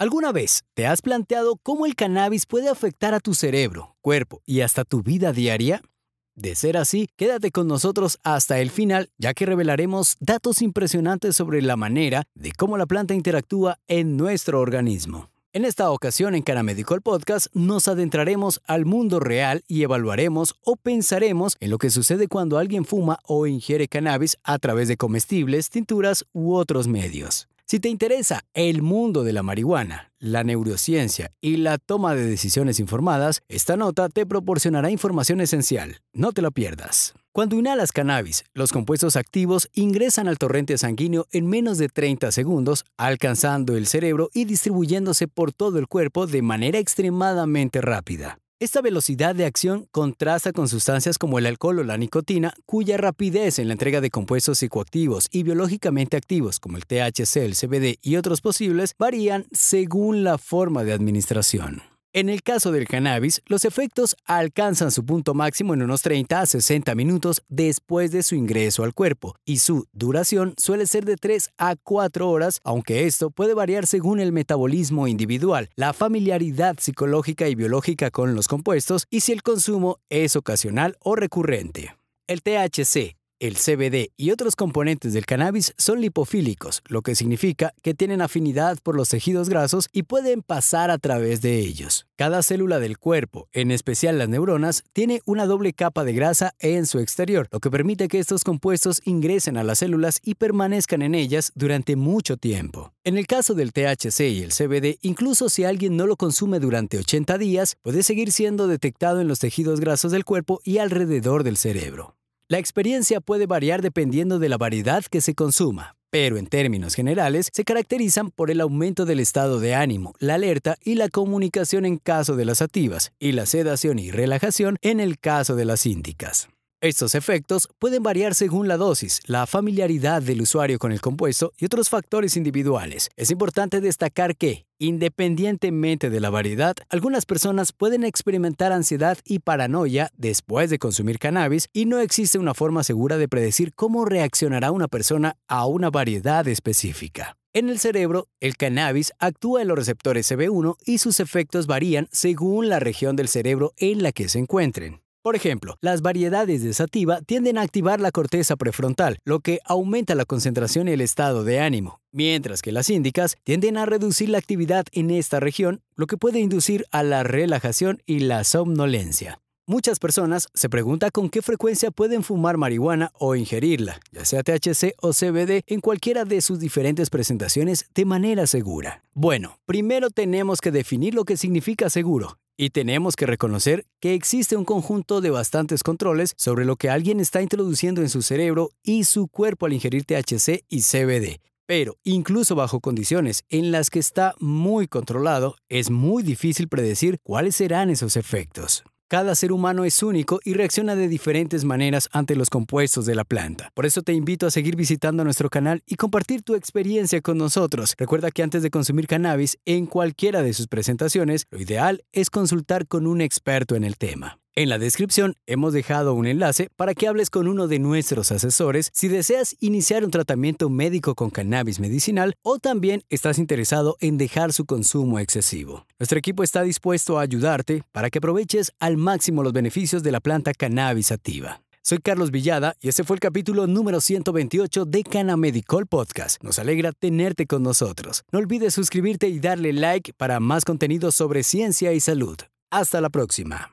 ¿Alguna vez te has planteado cómo el cannabis puede afectar a tu cerebro, cuerpo y hasta tu vida diaria? De ser así, quédate con nosotros hasta el final, ya que revelaremos datos impresionantes sobre la manera de cómo la planta interactúa en nuestro organismo. En esta ocasión en Canamedical Podcast nos adentraremos al mundo real y evaluaremos o pensaremos en lo que sucede cuando alguien fuma o ingiere cannabis a través de comestibles, tinturas u otros medios. Si te interesa el mundo de la marihuana, la neurociencia y la toma de decisiones informadas, esta nota te proporcionará información esencial. No te lo pierdas. Cuando inhalas cannabis, los compuestos activos ingresan al torrente sanguíneo en menos de 30 segundos, alcanzando el cerebro y distribuyéndose por todo el cuerpo de manera extremadamente rápida. Esta velocidad de acción contrasta con sustancias como el alcohol o la nicotina, cuya rapidez en la entrega de compuestos psicoactivos y biológicamente activos como el THC, el CBD y otros posibles varían según la forma de administración. En el caso del cannabis, los efectos alcanzan su punto máximo en unos 30 a 60 minutos después de su ingreso al cuerpo, y su duración suele ser de 3 a 4 horas, aunque esto puede variar según el metabolismo individual, la familiaridad psicológica y biológica con los compuestos y si el consumo es ocasional o recurrente. El THC, el CBD y otros componentes del cannabis son lipofílicos, lo que significa que tienen afinidad por los tejidos grasos y pueden pasar a través de ellos. Cada célula del cuerpo, en especial las neuronas, tiene una doble capa de grasa en su exterior, lo que permite que estos compuestos ingresen a las células y permanezcan en ellas durante mucho tiempo. En el caso del THC y el CBD, incluso si alguien no lo consume durante 80 días, puede seguir siendo detectado en los tejidos grasos del cuerpo y alrededor del cerebro. La experiencia puede variar dependiendo de la variedad que se consuma, pero en términos generales se caracterizan por el aumento del estado de ánimo, la alerta y la comunicación en caso de las activas, y la sedación y relajación en el caso de las síndicas. Estos efectos pueden variar según la dosis, la familiaridad del usuario con el compuesto y otros factores individuales. Es importante destacar que, independientemente de la variedad, algunas personas pueden experimentar ansiedad y paranoia después de consumir cannabis y no existe una forma segura de predecir cómo reaccionará una persona a una variedad específica. En el cerebro, el cannabis actúa en los receptores CB1 y sus efectos varían según la región del cerebro en la que se encuentren. Por ejemplo, las variedades de sativa tienden a activar la corteza prefrontal, lo que aumenta la concentración y el estado de ánimo, mientras que las índicas tienden a reducir la actividad en esta región, lo que puede inducir a la relajación y la somnolencia. Muchas personas se preguntan con qué frecuencia pueden fumar marihuana o ingerirla, ya sea THC o CBD, en cualquiera de sus diferentes presentaciones de manera segura. Bueno, primero tenemos que definir lo que significa seguro. Y tenemos que reconocer que existe un conjunto de bastantes controles sobre lo que alguien está introduciendo en su cerebro y su cuerpo al ingerir THC y CBD. Pero incluso bajo condiciones en las que está muy controlado, es muy difícil predecir cuáles serán esos efectos. Cada ser humano es único y reacciona de diferentes maneras ante los compuestos de la planta. Por eso te invito a seguir visitando nuestro canal y compartir tu experiencia con nosotros. Recuerda que antes de consumir cannabis en cualquiera de sus presentaciones, lo ideal es consultar con un experto en el tema. En la descripción hemos dejado un enlace para que hables con uno de nuestros asesores si deseas iniciar un tratamiento médico con cannabis medicinal o también estás interesado en dejar su consumo excesivo. Nuestro equipo está dispuesto a ayudarte para que aproveches al máximo los beneficios de la planta cannabis activa. Soy Carlos Villada y este fue el capítulo número 128 de Canamedical Podcast. Nos alegra tenerte con nosotros. No olvides suscribirte y darle like para más contenido sobre ciencia y salud. Hasta la próxima.